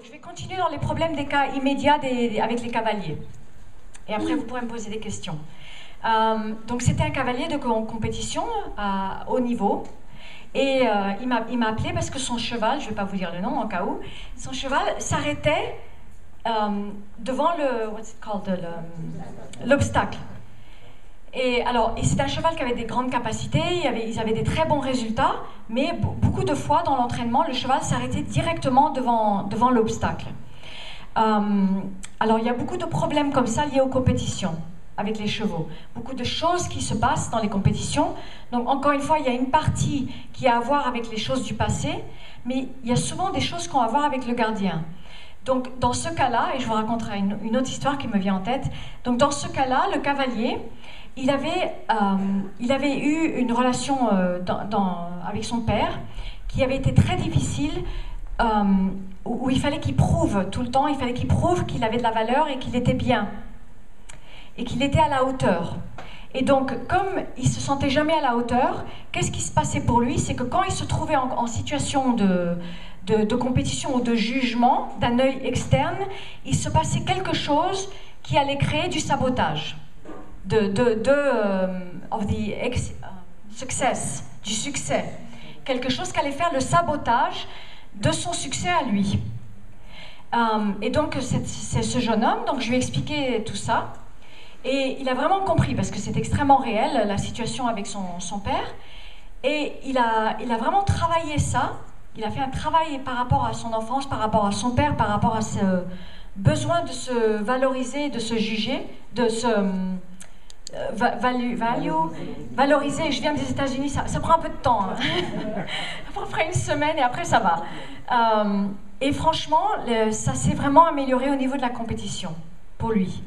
Je vais continuer dans les problèmes des cas immédiats avec les cavaliers. Et après, vous pourrez me poser des questions. Euh, donc, c'était un cavalier de compétition à haut niveau. Et euh, il m'a appelé parce que son cheval, je ne vais pas vous dire le nom en cas où, son cheval s'arrêtait euh, devant le, l'obstacle. Et alors, c'est un cheval qui avait des grandes capacités, il avait, ils avaient des très bons résultats, mais beaucoup de fois dans l'entraînement, le cheval s'arrêtait directement devant, l'obstacle. Euh, alors, il y a beaucoup de problèmes comme ça liés aux compétitions avec les chevaux. Beaucoup de choses qui se passent dans les compétitions. Donc, encore une fois, il y a une partie qui a à voir avec les choses du passé, mais il y a souvent des choses qui ont à voir avec le gardien. Donc, dans ce cas-là, et je vous raconterai une, autre histoire qui me vient en tête, donc dans ce cas-là, le cavalier, il avait, euh, il avait eu une relation euh, avec son père qui avait été très difficile, euh, où, il fallait qu'il prouve tout le temps, il fallait qu'il prouve qu'il avait de la valeur et qu'il était bien, et qu'il était à la hauteur. Et donc, comme il se sentait jamais à la hauteur, qu'est-ce qui se passait pour lui? C'est que quand il se trouvait en, situation de, de, compétition ou de jugement d'un œil externe, il se passait quelque chose qui allait créer du sabotage de, de, euh, euh, du succès. Quelque chose qui allait faire le sabotage de son succès à lui. Euh, et donc, c'est ce jeune homme, donc je lui ai expliqué tout ça. Et il a vraiment compris, parce que c'est extrêmement réel, la situation avec son, son, père. Et il a, il a vraiment travaillé ça. Il a fait un travail par rapport à son enfance, par rapport à son père, par rapport à ce besoin de se valoriser, de se juger, de se euh, value, valoriser. Je viens des États-Unis, ça, prend un peu de temps. Hein. à peu près une semaine et après ça va. Euh, et franchement, ça s'est vraiment amélioré au niveau de la compétition pour lui.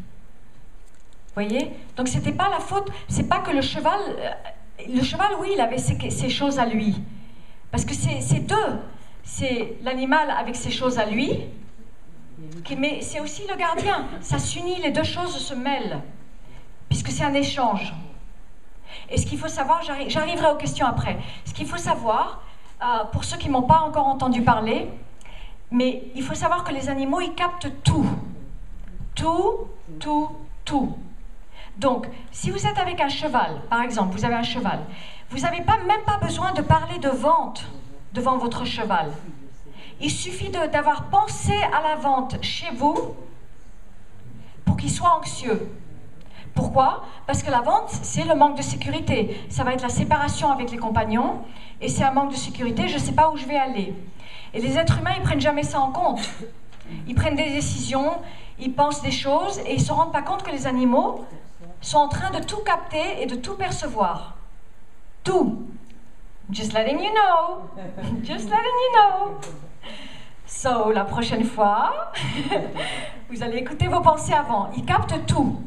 Voyez? Donc c'était pas la faute, c'est pas que le cheval. Euh, le cheval, oui, il avait ses, choses à lui. Parce que c'est deux. C'est l'animal avec ses choses à lui, mais c'est aussi le gardien. Ça s'unit, les deux choses se mêlent puisque c'est un échange. Et ce qu'il faut savoir, j'arriverai aux questions après, ce qu'il faut savoir, euh, pour ceux qui m'ont pas encore entendu parler, mais il faut savoir que les animaux, ils captent tout. Tout, tout, tout. Donc, si vous êtes avec un cheval, par exemple, vous avez un cheval, vous n'avez pas, même pas besoin de parler de vente devant votre cheval. Il suffit d'avoir pensé à la vente chez vous pour qu'il soit anxieux. Pourquoi? Parce que la vente, c'est le manque de sécurité. Ça va être la séparation avec les compagnons, et c'est un manque de sécurité, je ne sais pas où je vais aller. Et les êtres humains, ils prennent jamais ça en compte. Ils prennent des décisions, ils pensent des choses, et ils ne se rendent pas compte que les animaux sont en train de tout capter et de tout percevoir. Tout. Just letting you know. Just letting you know. So, la prochaine fois, vous allez écouter vos pensées avant. Ils captent tout.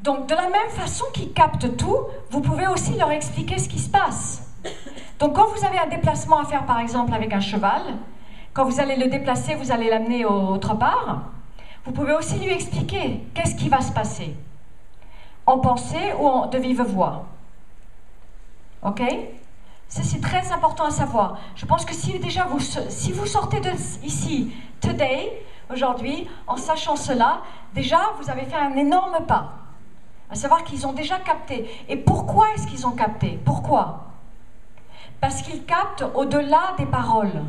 Donc, de la même façon qu'ils captent tout, vous pouvez aussi leur expliquer ce qui se passe. Donc, quand vous avez un déplacement à faire, par exemple, avec un cheval, quand vous allez le déplacer, vous allez l'amener autre part, vous pouvez aussi lui expliquer qu'est-ce qui va se passer, en pensée ou en, de vive voix. OK? Ça, c'est très important à savoir. Je pense que si déjà vous, si vous sortez de ici, today, aujourd'hui, en sachant cela, déjà, vous avez fait un énorme pas à savoir qu'ils ont déjà capté. Et pourquoi est-ce qu'ils ont capté? Pourquoi? Parce qu'ils captent au-delà des paroles.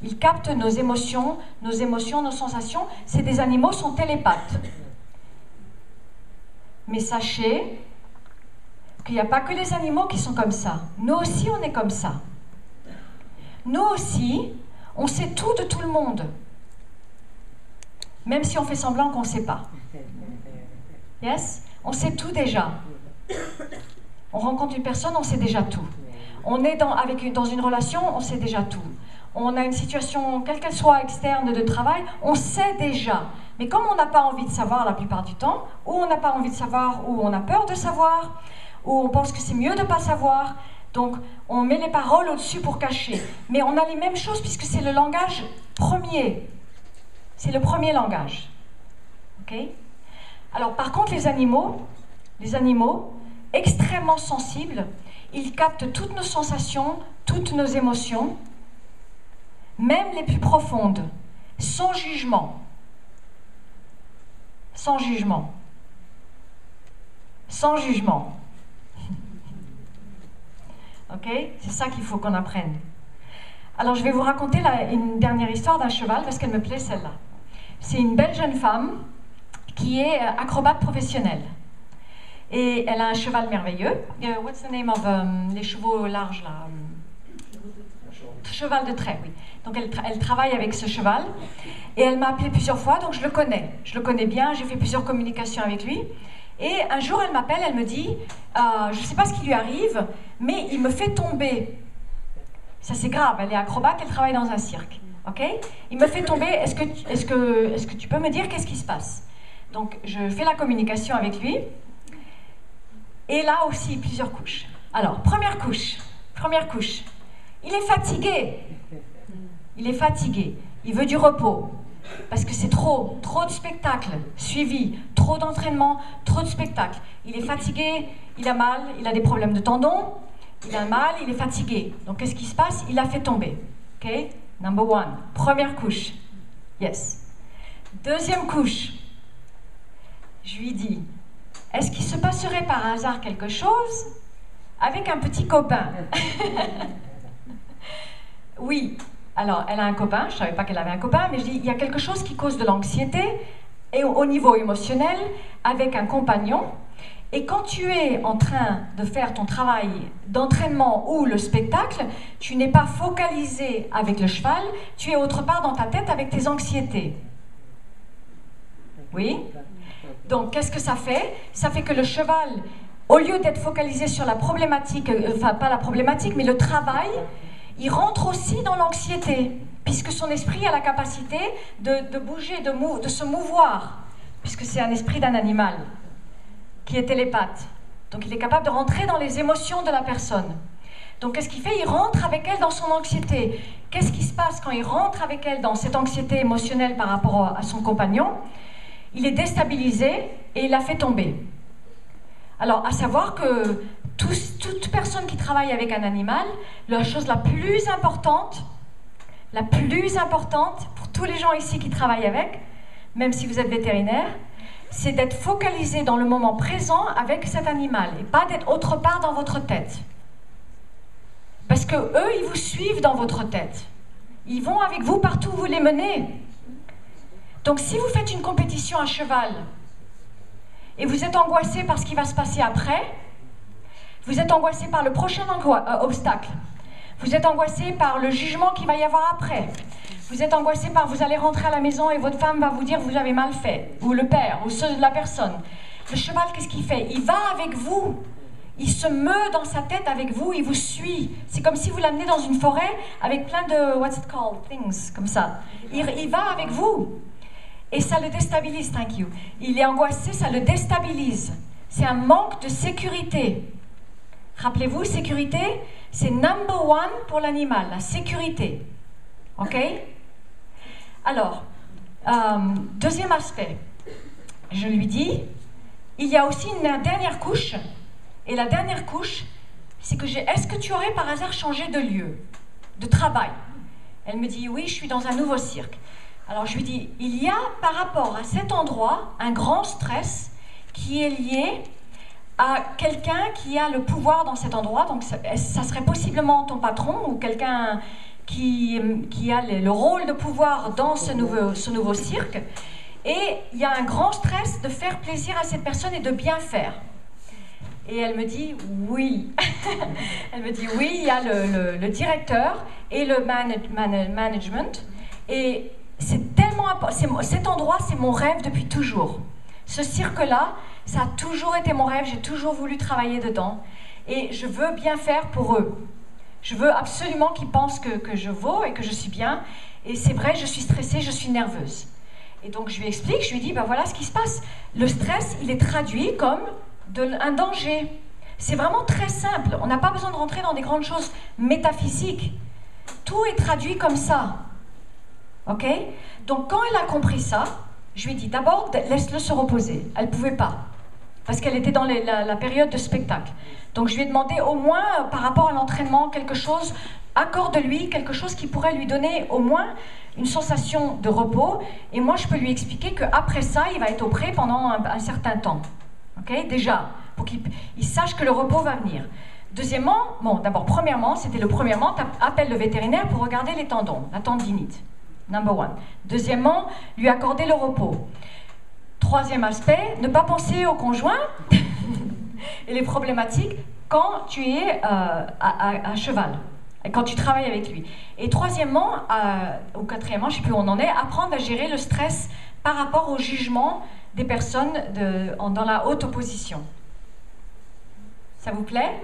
Ils captent nos émotions, nos émotions, nos sensations. C'est des animaux, sont télépathes. Mais sachez qu'il n'y a pas que les animaux qui sont comme ça. Nous aussi, on est comme ça. Nous aussi, on sait tout de tout le monde. Même si on fait semblant qu'on ne sait pas. Yes? On sait tout déjà. On rencontre une personne, on sait déjà tout. On est dans, avec dans une relation, on sait déjà tout. On a une situation, quelle qu'elle soit externe de travail, on sait déjà. Mais comme on n'a pas envie de savoir la plupart du temps, ou on n'a pas envie de savoir, ou on a peur de savoir, ou on pense que c'est mieux de ne pas savoir, donc on met les paroles au-dessus pour cacher. Mais on a les mêmes choses puisque c'est le langage premier. C'est le premier langage. OK? Alors par contre, les animaux, les animaux, extrêmement sensibles, ils captent toutes nos sensations, toutes nos émotions. même les plus profondes, sans jugement. Sans jugement. Sans jugement. ok? C'est ça qu'il faut qu'on apprenne. Alors je vais vous raconter une dernière histoire d'un cheval parce qu'elle me plaît celle-là. C'est une belle jeune femme qui est euh, acrobate professionnelle. Et elle a un cheval merveilleux. Uh, what's the name of um, les chevaux larges là Cheval de trait, oui. Donc elle, travaille avec ce cheval. Et elle m'a appelé plusieurs fois, donc je le connais. Je le connais bien, j'ai fait plusieurs communications avec lui. Et un jour, elle m'appelle, elle me dit, euh, je ne sais pas ce qui lui arrive, mais il me fait tomber. Ça c'est grave, elle est acrobate, elle travaille dans un cirque. ok? Il me fait tomber, est-ce que, est que, est que tu peux me dire qu'est-ce qui se passe? Donc je fais la communication avec lui. Et là aussi, plusieurs couches. Alors, première couche, première couche. Il est fatigué. Il est fatigué. Il veut du repos. Parce que c'est trop, trop de spectacles suivis, trop d'entraînement, trop de spectacles. Il est fatigué, il a mal, il a des problèmes de tendons, il a mal, il est fatigué. Donc qu'est-ce qui se passe? Il a fait tomber. Ok? Number one. Première couche. Yes. Deuxième couche. Je lui dis, est-ce qu'il se passerait par hasard quelque chose avec un petit copain? Oui. Alors, elle a un copain, je ne savais pas qu'elle avait un copain, mais je dis, il y a quelque chose qui cause de l'anxiété et au niveau émotionnel avec un compagnon. Et quand tu es en train de faire ton travail d'entraînement ou le spectacle, tu n'es pas focalisé avec le cheval, tu es autre part dans ta tête avec tes anxiétés. Oui donc, qu'est-ce que ça fait? Ça fait que le cheval, au lieu d'être focalisé sur la problématique, euh, enfin pas la problématique, mais le travail, il rentre aussi dans l'anxiété, puisque son esprit a la capacité de, bouger, de, se mouvoir, puisque c'est un esprit d'un animal qui est télépathe. Donc il est capable de rentrer dans les émotions de la personne. Donc qu'est-ce qu'il fait? Il rentre avec elle dans son anxiété. Qu'est-ce qui se passe quand il rentre avec elle dans cette anxiété émotionnelle par rapport à son compagnon? Il est déstabilisé et il la fait tomber. Alors, à savoir que toute personne qui travaille avec un animal, la chose la plus importante, la plus importante pour tous les gens ici qui travaillent avec, même si vous êtes vétérinaire, c'est d'être focalisé dans le moment présent avec cet animal et pas d'être autre part dans votre tête. Parce que eux, ils vous suivent dans votre tête. Ils vont avec vous partout où vous les menez. Donc si vous faites une compétition à cheval et vous êtes angoissé par ce qui va se passer après, vous êtes angoissé par le prochain euh, obstacle, vous êtes angoissé par le jugement qu'il va y avoir après, vous êtes angoissé par vous allez rentrer à la maison et votre femme va vous dire vous avez mal fait, ou le père, ou la personne. Le cheval, qu'est-ce qu'il fait? Il va avec vous. Il se meut dans sa tête avec vous, il vous suit. C'est comme si vous l'amenez dans une forêt avec plein de, what's it called, things, comme ça. il va avec vous. Et ça le déstabilise, thank you. Il est angoissé, ça le déstabilise. C'est un manque de sécurité. Rappelez-vous, sécurité, c'est number one pour l'animal, la sécurité. OK? Alors, euh, deuxième aspect, je lui dis, il y a aussi une dernière couche. Et la dernière couche, c'est que j'ai, est-ce que tu aurais par hasard changé de lieu, de travail? Elle me dit, oui, je suis dans un nouveau cirque. Alors je lui dis, il y a par rapport à cet endroit un grand stress qui est lié à quelqu'un qui a le pouvoir dans cet endroit. Donc ça, serait possiblement ton patron ou quelqu'un qui, qui, a le, rôle de pouvoir dans ce nouveau, ce nouveau cirque. Et il y a un grand stress de faire plaisir à cette personne et de bien faire. Et elle me dit oui. elle me dit oui, il y a le, le, directeur et le management. Et c'est tellement important. Cet endroit, c'est mon rêve depuis toujours. Ce cirque-là, ça a toujours été mon rêve. J'ai toujours voulu travailler dedans. Et je veux bien faire pour eux. Je veux absolument qu'ils pensent que, que, je vaux et que je suis bien. Et c'est vrai, je suis stressée, je suis nerveuse. Et donc je lui explique, je lui dis, ben voilà ce qui se passe. Le stress, il est traduit comme de, un danger. C'est vraiment très simple. On n'a pas besoin de rentrer dans des grandes choses métaphysiques. Tout est traduit comme ça. Ok? Donc quand elle a compris ça, je lui ai dit d'abord laisse-le se reposer. Elle ne pouvait pas. Parce qu'elle était dans la, période de spectacle. Donc je lui ai demandé au moins euh, par rapport à l'entraînement quelque chose accorde-lui quelque chose qui pourrait lui donner au moins une sensation de repos. Et moi, je peux lui expliquer qu'après ça, il va être auprès pendant un, certain temps. Ok? Déjà, pour qu'il sache que le repos va venir. Deuxièmement, bon, d'abord, premièrement, c'était le premièrement, appelle le vétérinaire pour regarder les tendons, la tendinite. Number one. Deuxièmement, lui accorder le repos. Troisième aspect, ne pas penser au conjoint et les problématiques quand tu es euh, à, cheval, quand tu travailles avec lui. Et troisièmement, euh, ou quatrièmement, je ne sais plus où on en est, apprendre à gérer le stress par rapport au jugement des personnes dans la haute opposition. Ça vous plaît?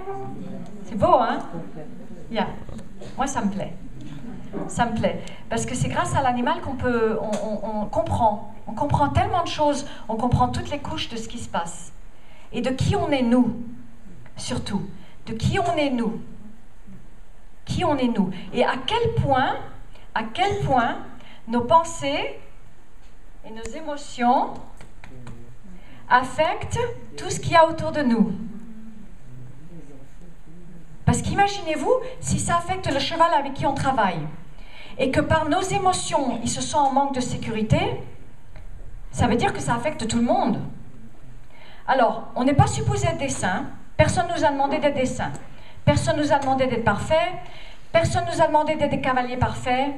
C'est beau, hein? Bien. Moi, ça me plaît. Ça me plaît. Parce que c'est grâce à l'animal qu'on peut, on, comprend. On comprend tellement de choses. On comprend toutes les couches de ce qui se passe. Et de qui on est nous, surtout. De qui on est nous. Qui on est nous. Et à quel point, à quel point nos pensées et nos émotions affectent tout ce qu'il y a autour de nous. Parce qu'imaginez-vous si ça affecte le cheval avec qui on travaille et que par nos émotions, il se sent en manque de sécurité, ça veut dire que ça affecte tout le monde. Alors, on n'est pas supposé être des saints. Personne ne nous a demandé d'être des saints. Personne ne nous a demandé d'être parfaits. Personne ne nous a demandé d'être des cavaliers parfaits.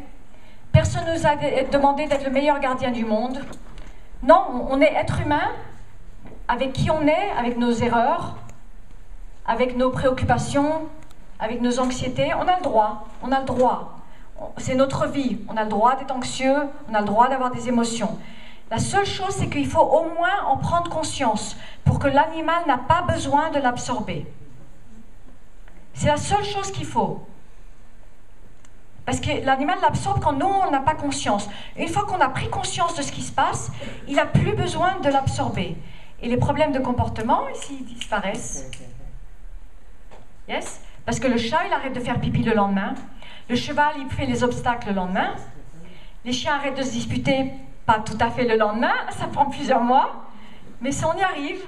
Personne ne nous a demandé d'être le meilleur gardien du monde. Non, on est être humain avec qui on est, avec nos erreurs, avec nos préoccupations, avec nos anxiétés, on a le droit, on a le droit. C'est notre vie, on a le droit d'être anxieux, on a le droit d'avoir des émotions. La seule chose, c'est qu'il faut au moins en prendre conscience pour que l'animal n'a pas besoin de l'absorber. C'est la seule chose qu'il faut. Parce que l'animal l'absorbe quand nous, on n'a pas conscience. Une fois qu'on a pris conscience de ce qui se passe, il n'a plus besoin de l'absorber. Et les problèmes de comportement, ici, disparaissent. Yes Parce que le chat, il arrête de faire pipi le lendemain. Le cheval, il fait les obstacles le lendemain. Les chiens arrêtent de se disputer, tout à fait le lendemain, ça prend plusieurs mois. Mais si on y arrive,